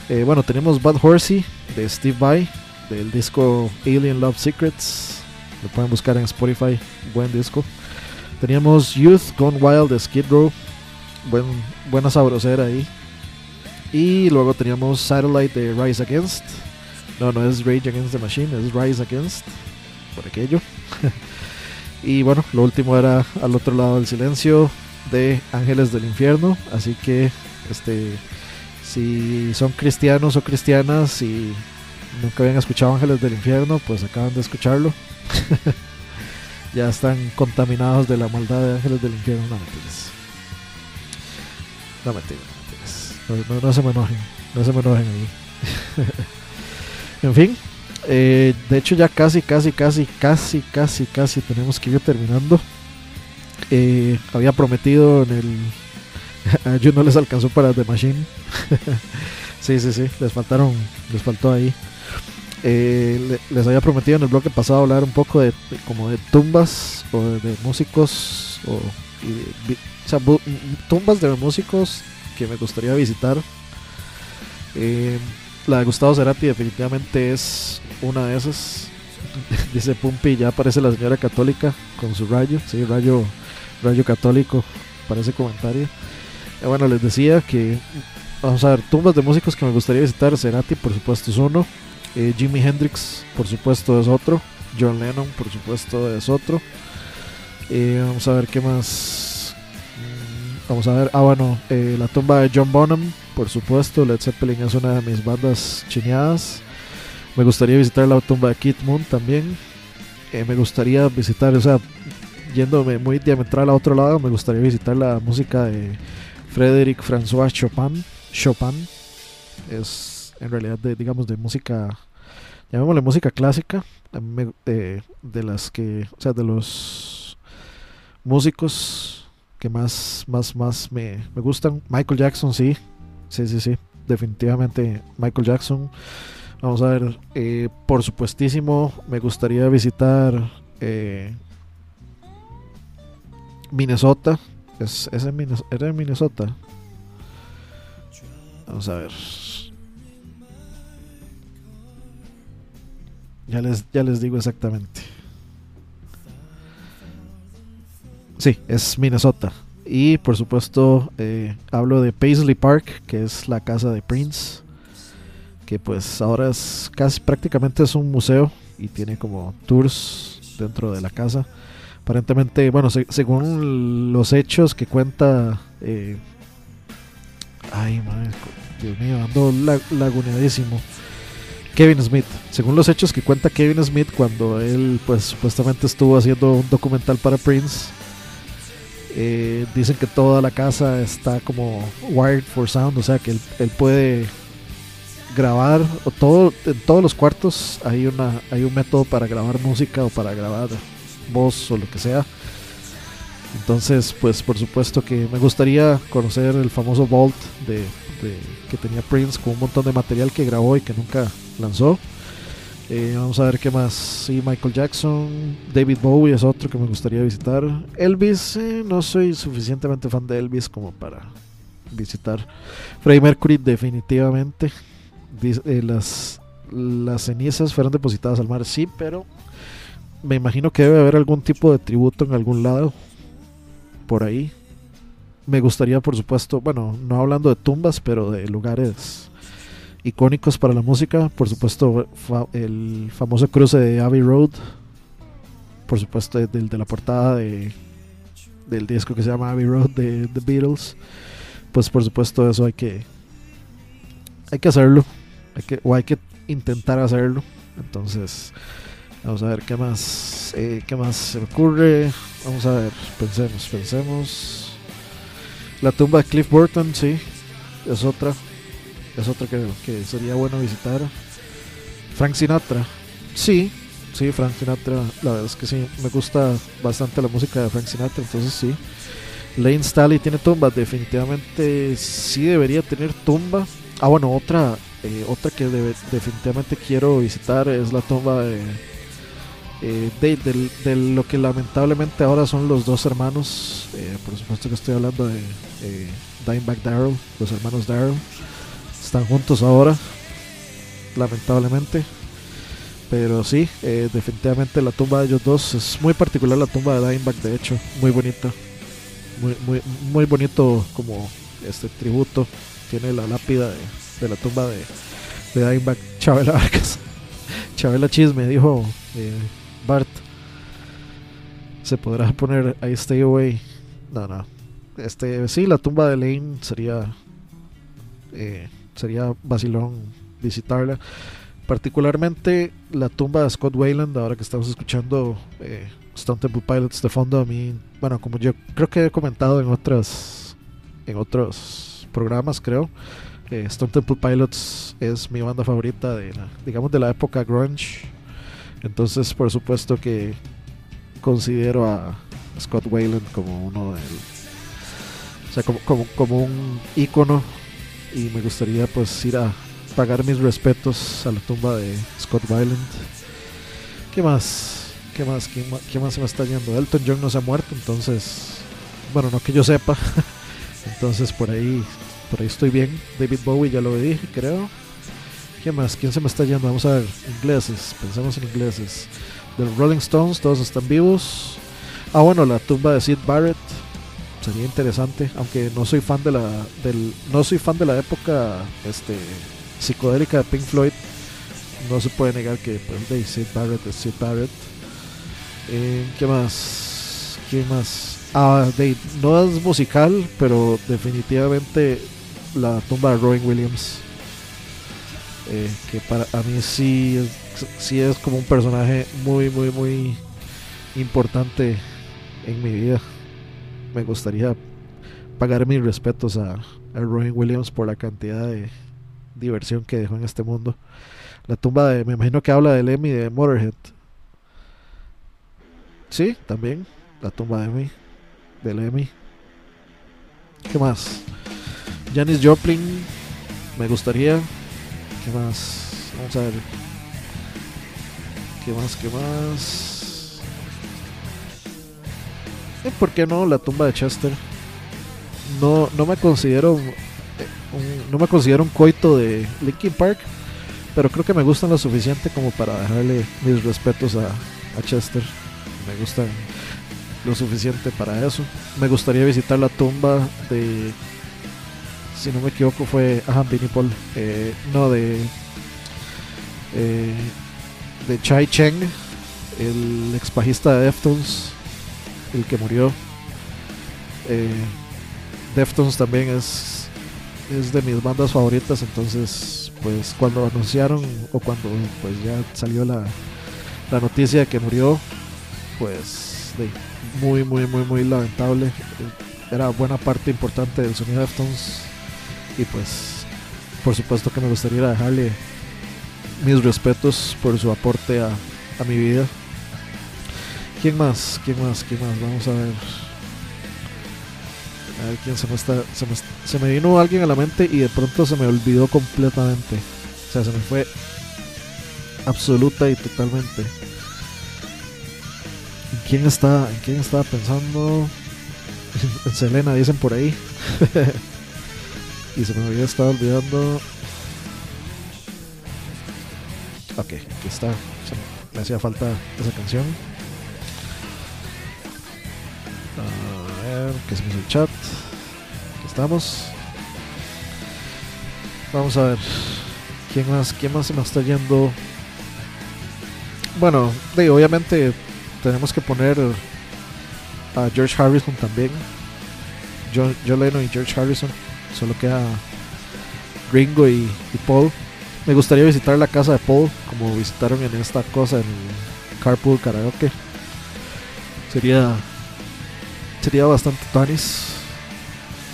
Eh, bueno, tenemos Bad Horsey de Steve Vai del disco Alien Love Secrets. Lo pueden buscar en Spotify. Buen disco. Teníamos Youth Gone Wild de Skid Row. Buen, buena sabrosera ahí. Y luego teníamos Satellite de Rise Against. No, no es Rage Against the Machine, es Rise Against. Por aquello. [laughs] y bueno, lo último era Al otro lado del silencio de Ángeles del Infierno. Así que, este, si son cristianos o cristianas y nunca habían escuchado Ángeles del Infierno, pues acaban de escucharlo. [laughs] ya están contaminados de la maldad de Ángeles del Infierno. No mentiras. No mentiras, no mentiras. No, no- se me enojen. No se me enojen ahí. [laughs] en fin. eh, de hecho ya casi, casi, casi, casi, casi, casi tenemos que ir terminando. Eh, había prometido en el... [laughs] Ellos no les alcanzó para The Machine. [laughs] sí, sí, sí. Les faltaron, les faltó ahí. Eh, le- les había prometido en el bloque pasado hablar un poco de, como de tumbas o de, músicos o, de sea, tumbas de músicos que me gustaría visitar. Eh, la de Gustavo Cerati definitivamente es una de esas. [laughs] Dice Pumpi, ya aparece la señora católica con su rayo, sí, rayo, rayo católico, para ese comentario. Eh, bueno, les decía que vamos a ver tumbas de músicos que me gustaría visitar. Cerati, por supuesto, es uno. Eh, Jimi Hendrix, por supuesto, es otro. John Lennon, por supuesto, es otro. Eh, vamos a ver qué más. Mm, Vamos a ver. Ah, bueno, la tumba de John Bonham, por supuesto. Led Zeppelin es una de mis bandas chineadas. Me gustaría visitar la tumba de Kid Moon también. Me gustaría visitar, o sea, yéndome muy diametral a otro lado, me gustaría visitar la música de Frédéric François Chopin. Chopin es en realidad de, digamos, de música, llamémosle música clásica, eh, de las que, o sea, de los músicos que más, más, más me, me gustan. Michael Jackson, sí, sí, sí, sí, definitivamente Michael Jackson. Vamos a ver, eh, por supuestísimo, me gustaría visitar eh, Minnesota. Es, es en Minnes- ¿Era en Minnesota? Vamos a ver. Ya les, ya les digo exactamente. Sí, es Minnesota. Y por supuesto eh, hablo de Paisley Park, que es la casa de Prince. Que pues ahora es casi prácticamente es un museo y tiene como tours dentro de la casa. Aparentemente, bueno, se- según los hechos que cuenta... eh, ay, madre, Dios mío, ando la- laguneadísimo. Kevin Smith. Según los hechos que cuenta Kevin Smith cuando él pues supuestamente estuvo haciendo un documental para Prince, eh, dicen que toda la casa está como wired for sound, o sea que él, él puede grabar o todo en todos los cuartos hay una hay un método para grabar música o para grabar voz o lo que sea. Entonces, pues por supuesto que me gustaría conocer el famoso Vault de, que tenía Prince con un montón de material que grabó y que nunca lanzó. Eh, vamos a ver qué más. Sí, Michael Jackson, David Bowie es otro que me gustaría visitar. Elvis, eh, no soy suficientemente fan de Elvis como para visitar. Freddie Mercury, definitivamente. Eh, las cenizas fueron depositadas al mar, sí, pero me imagino que debe haber algún tipo de tributo en algún lado por ahí. Me gustaría, por supuesto, bueno, no hablando de tumbas, pero de lugares icónicos para la música. Por supuesto, el famoso cruce de Abbey Road. Por supuesto, del de la portada de, del disco que se llama Abbey Road de The Beatles. Pues por supuesto, eso hay que hay que hacerlo. Hay que, o hay que intentar hacerlo. Entonces, vamos a ver qué más, eh, qué más se ocurre. Vamos a ver, pensemos, pensemos. La tumba de Cliff Burton, sí. es otra. Es otra que, que sería bueno visitar. Frank Sinatra. Sí, sí, Frank Sinatra. La verdad es que sí, me gusta bastante la música de Frank Sinatra, entonces sí. Lane Staley tiene tumba, definitivamente sí debería tener tumba. Ah, bueno, otra, eh, otra que definitivamente quiero visitar es la tumba de, eh, de, de lo que lamentablemente ahora son los dos hermanos. eh, por supuesto que estoy hablando de eh, Dimebag Darrell, los hermanos Darrell. Están juntos ahora, lamentablemente. Pero sí, eh, definitivamente la tumba de ellos dos es muy particular. La tumba de Dimebag, de hecho, muy bonita muy, muy, muy bonito como este tributo. Tiene la lápida de, la tumba de, de Dimebag Chabela Vargas. [laughs] Chabela Chisme, dijo Bart. Se podrá poner I Stay Away. No, no. Este, sí, la tumba de Lane sería. eh, sería vacilón visitarla. Particularmente la tumba de Scott Wayland, ahora que estamos escuchando eh, Stone Temple Pilots de fondo, a mí, bueno, como yo creo que he comentado en otras en otros programas, creo, eh, Stone Temple Pilots es mi banda favorita de la, digamos, de la época grunge. Entonces, por supuesto que considero a Scott Wayland como uno del, o sea, como, como, un ícono y me gustaría pues ir a pagar mis respetos a la tumba de Scott Weiland. ¿Qué más? ¿Qué más? ¿Qué más, qué más se me está yendo? Elton John no se ha muerto, entonces, bueno, no que yo sepa. [laughs] entonces por ahí, por ahí estoy bien. David Bowie ya lo dije, creo. ¿Qué más? ¿Quién se me está yendo? Vamos a ver, ingleses, pensemos en ingleses. The Rolling Stones, todos están vivos. Ah, bueno, la tumba de Sid Barrett sería interesante, aunque no soy fan de la del no soy fan de la época este psicodélica de Pink Floyd. No se puede negar que pues, de Sid Barrett es Sid Barrett. Eh, ¿Qué más? ¿Qué más? Ah, de, no es musical, pero definitivamente la tumba de Robin Williams. Eh, que para a mí sí es, sí es como un personaje muy, muy, muy importante en mi vida. Me gustaría pagar mis respetos a, Robin Williams por la cantidad de diversión que dejó en este mundo. La tumba de, me imagino que habla de Lemmy de Motorhead. Sí, también. La tumba de Lemmy. De Lemmy. ¿Qué más? Janis Joplin. Me gustaría. ¿Qué más? Vamos a ver. ¿Qué más? ¿Qué más? Eh, ¿Por qué no? La tumba de Chester. No, no me considero un- no me considero un coito de Linkin Park, pero creo que me gustan lo suficiente como para dejarle mis respetos a, a Chester. Me gustan lo suficiente para eso. Me gustaría visitar la tumba de, si no me equivoco, fue ajá, Vinnie Paul, eh, no de eh, de Chai Cheng, el ex bajista de Deftones, el que murió. Eh, Deftones también es es de mis bandas favoritas, entonces pues cuando anunciaron o cuando pues ya salió la, la noticia de que murió, pues muy muy muy muy lamentable. Eh, Era buena parte importante del sonido de Deftones y pues por supuesto que me gustaría dejarle mis respetos por su aporte a, a mi vida. ¿Quién más? ¿Quién más? ¿Quién más? Vamos a ver. A ver quién se me está. Se me, se me vino alguien a la mente y de pronto se me olvidó completamente. O sea, se me fue absoluta y totalmente. ¿En quién está? ¿En quién estaba pensando? En [laughs] Selena, dicen por ahí. [laughs] y se me había estado olvidando. Ok, aquí está. Me- hacía falta esa canción. A ver, que se me hizo el chat. Aquí estamos. Vamos a ver. ¿Quién más, quién más se me está yendo? Bueno, obviamente tenemos que poner a George Harrison también. John, John Lennon y George Harrison. Solo queda Ringo y, Paul. Me gustaría visitar la casa de Paul, como visitaron en esta cosa en Carpool Karaoke. Sería sería bastante tanis.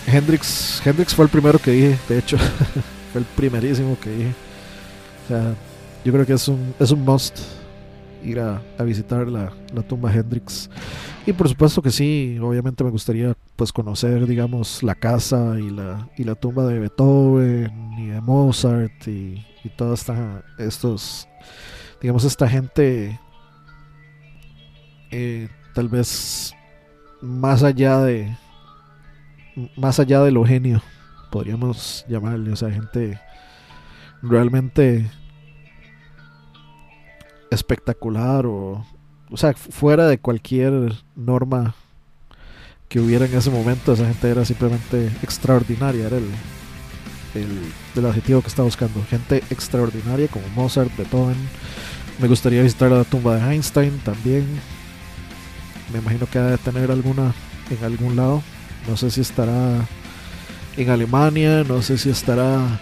Hendrix, Hendrix fue el primero que dije, de hecho, [laughs] fue el primerísimo que dije. O sea, yo creo que es un, es un must ir a, a visitar la, la tumba Hendrix. Y por supuesto que sí, obviamente me gustaría pues conocer, digamos, la casa y la, y la tumba de Beethoven y de Mozart y, y toda esta, estos, digamos, esta gente eh, tal vez más allá de más allá de lo genio podríamos llamarle o sea gente realmente espectacular o o sea fuera de cualquier norma que hubiera en ese momento esa gente era simplemente extraordinaria era el, el, el adjetivo que estaba buscando gente extraordinaria como Mozart Beethoven me gustaría visitar la tumba de Einstein también me imagino que ha de tener alguna en algún lado. No sé si estará en Alemania, no sé si estará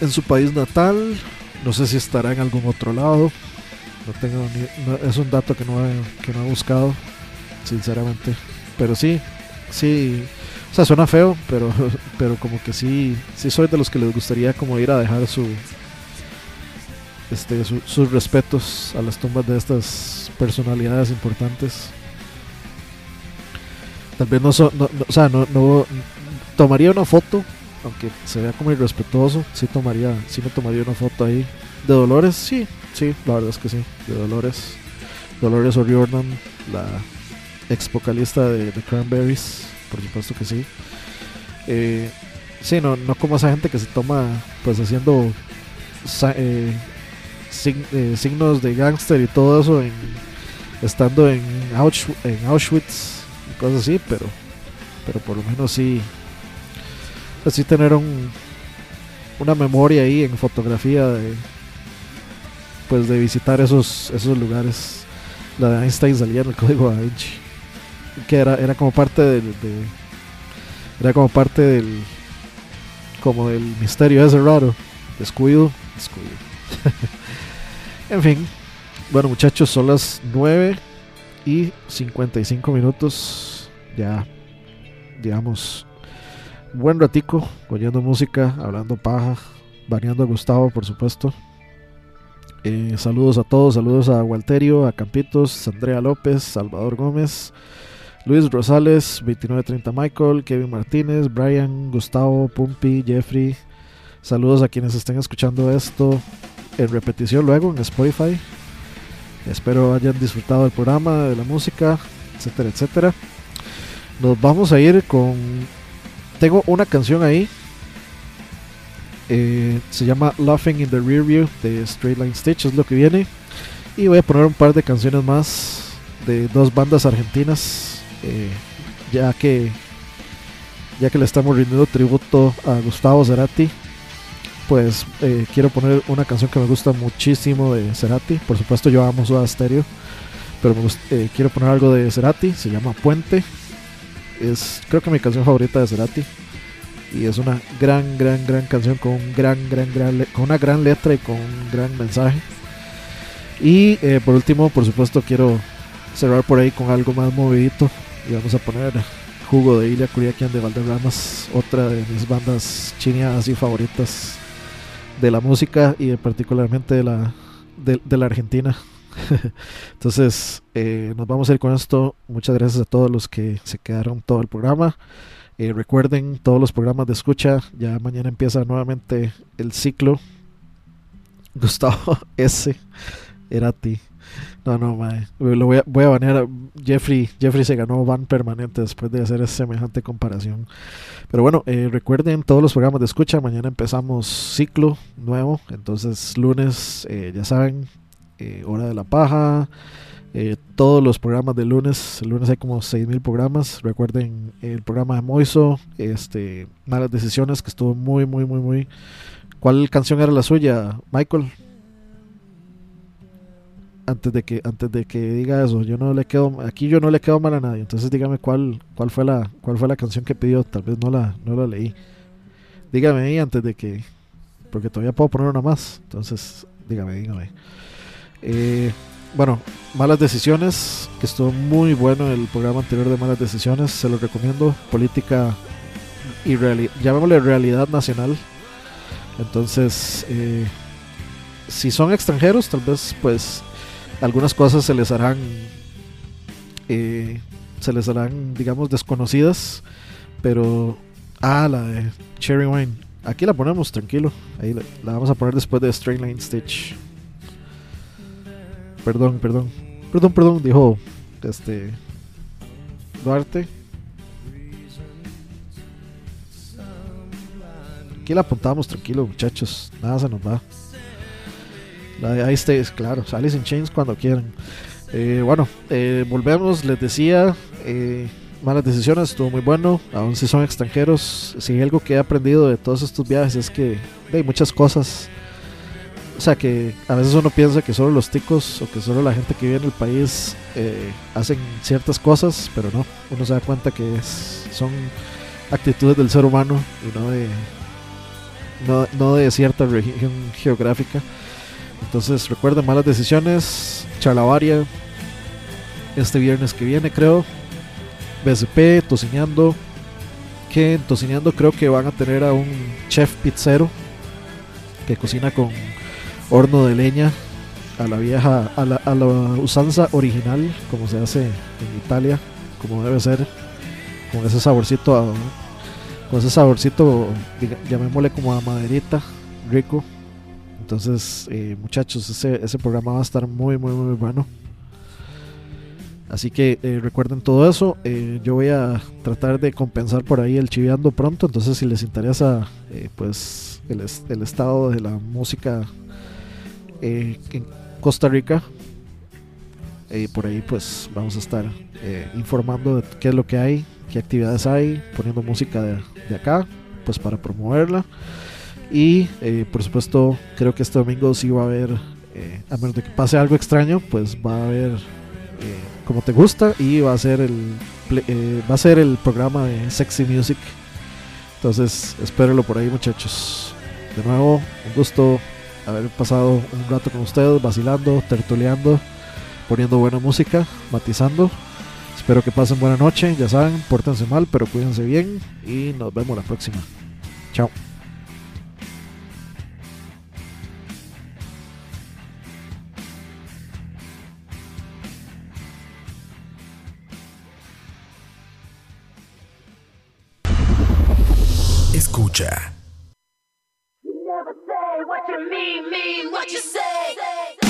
en su país natal, no sé si estará en algún otro lado. No tengo ni, es un dato que no, he, que no he buscado, sinceramente. Pero sí, sí, o sea, suena feo, pero, [laughs] pero como que sí, sí soy de los que les gustaría como ir a dejar su, este, su- sus respetos a las tumbas de estas personalidades importantes. Tal vez no, so- no- o sea, no, no tomaría una foto, aunque se vea como irrespetuoso, sí tomaría, sí me tomaría una foto ahí. De Dolores, sí, sí, la verdad es que sí, de Dolores. Dolores O'Riordan, la ex vocalista de The Cranberries, por supuesto que sí. Eh, sí, no, no como esa gente que se toma, pues haciendo eh, eh, signos de gángster y todo eso en, estando en, Ausch- en Auschwitz y cosas así, pero, pero por lo menos sí, así tener un, una memoria ahí en fotografía de, pues de visitar esos, esos lugares. La de Einstein salía en el código da Vinci, que era, era como parte del, de- era como parte del, como del misterio ese raro, descuido, descuido. [laughs] En fin, bueno muchachos, son las 9 y 55 minutos. Ya, digamos, buen ratico, oyendo música, hablando paja, baneando a Gustavo, por supuesto. Eh, saludos a todos, saludos a Walterio, a Campitos, Andrea López, Salvador Gómez, Luis Rosales, 2930 Michael, Kevin Martínez, Brian, Gustavo, Pumpi, Jeffrey. Saludos a quienes estén escuchando esto en repetición luego en Spotify. Espero hayan disfrutado del programa, de la música, etcétera, etcétera. Nos vamos a ir con. Tengo una canción ahí. Eh, se llama Laughing in the Rear View de Straight Line Stitch, es lo que viene. Y voy a poner un par de canciones más de dos bandas argentinas. eh, ya que. Ya que le estamos rindiendo tributo a Gustavo Cerati pues eh, quiero poner una canción que me gusta muchísimo de Cerati. Por supuesto, yo amo Soda Stereo, pero me gust- eh, quiero poner algo de Cerati. Se llama Puente. Es creo que mi canción favorita de Cerati y es una gran, gran, gran canción con un gran, gran, gran, con una gran letra y con un gran mensaje. Y eh, por último, por supuesto, quiero cerrar por ahí con algo más movidito y vamos a poner Jugo de Ilia Curiaquian de Valderramas, otra de mis bandas chinas y favoritas de la música y particularmente de la, de, de la Argentina. [laughs] Entonces, eh, nos vamos a ir con esto. Muchas gracias a todos los que se quedaron todo el programa. Eh, recuerden todos los programas de escucha. Ya mañana empieza nuevamente el ciclo. [laughs] Gustavo S. Erati. No, no, mae. Lo voy a, voy a banear. Jeffrey, Jeffrey se ganó ban permanente después de hacer semejante comparación. Pero bueno, eh, recuerden todos los programas de escucha. Mañana empezamos ciclo nuevo. Entonces, lunes, eh, ya saben, eh, hora de la paja. Eh, todos los programas de lunes. El lunes hay como 6000 programas. Recuerden el programa de Moiso. Este, Malas Decisiones, que estuvo muy, muy, muy, muy. ¿Cuál canción era la suya, Michael? Antes de que antes de que diga eso, yo no le quedo aquí yo no le quedo mal a nadie. Entonces dígame cuál cuál fue la cuál fue la canción que pidió. Tal vez no la no la leí. Dígame ahí antes de que porque todavía puedo poner una más. Entonces dígame dígame. Eh, bueno, Malas Decisiones, que estuvo muy bueno el programa anterior de Malas Decisiones, se lo recomiendo. Política y realidad, llamémosle realidad nacional. Entonces, eh, si son extranjeros, tal vez pues algunas cosas se les harán, eh, se les harán, digamos, desconocidas. Pero, ah, la de Cherry Wine, aquí la ponemos tranquilo. Ahí la, la vamos a poner después de Straight Line Stitch. Perdón, perdón. Perdón, perdón, dijo este Duarte. Aquí la apuntamos tranquilo, muchachos. Nada se nos va. La de claro. Alice in Chains cuando quieran. Eh, bueno, eh, volvemos. Les decía, eh, malas decisiones, estuvo muy bueno. Aún si son extranjeros, si algo que he aprendido de todos estos viajes es que hay muchas cosas. Que a veces uno piensa que solo los ticos o que solo la gente que vive en el país eh, hacen ciertas cosas, pero no. Uno se da cuenta que son actitudes del ser humano y no de, no, no de cierta región geográfica. Entonces recuerden malas decisiones, charlavaria, este viernes que viene creo, BSP, Tocineando, que en Tocineando creo que van a tener a un chef pizzero que cocina con horno de leña a la vieja, a la, a la usanza original, como se hace en Italia, como debe ser, con ese saborcito, con ese saborcito, llamémosle como a maderita, rico. Entonces, eh, muchachos, ese, ese programa va a estar muy, muy, muy bueno. Así que eh, recuerden todo eso. eh, yo voy a tratar de compensar por ahí el chiveando pronto. Entonces, si les interesa, pues el, el estado de la música eh, en Costa Rica, eh, por ahí, pues vamos a estar eh, informando de qué es lo que hay, qué actividades hay, poniendo música de, de acá, pues para promoverla. Y eh, por supuesto, creo que este domingo sí va a haber, a menos de que pase algo extraño, pues va a haber como te gusta y va a ser el va a ser el programa de Sexy Music. Entonces, espérenlo por ahí, muchachos. De nuevo, un gusto haber pasado un rato con ustedes, vacilando, tertuleando, poniendo buena música, matizando. Espero que pasen buena noche, ya saben, pórtense mal, pero cuídense bien y nos vemos la próxima. Chao. Escucha. after me, me, what you say?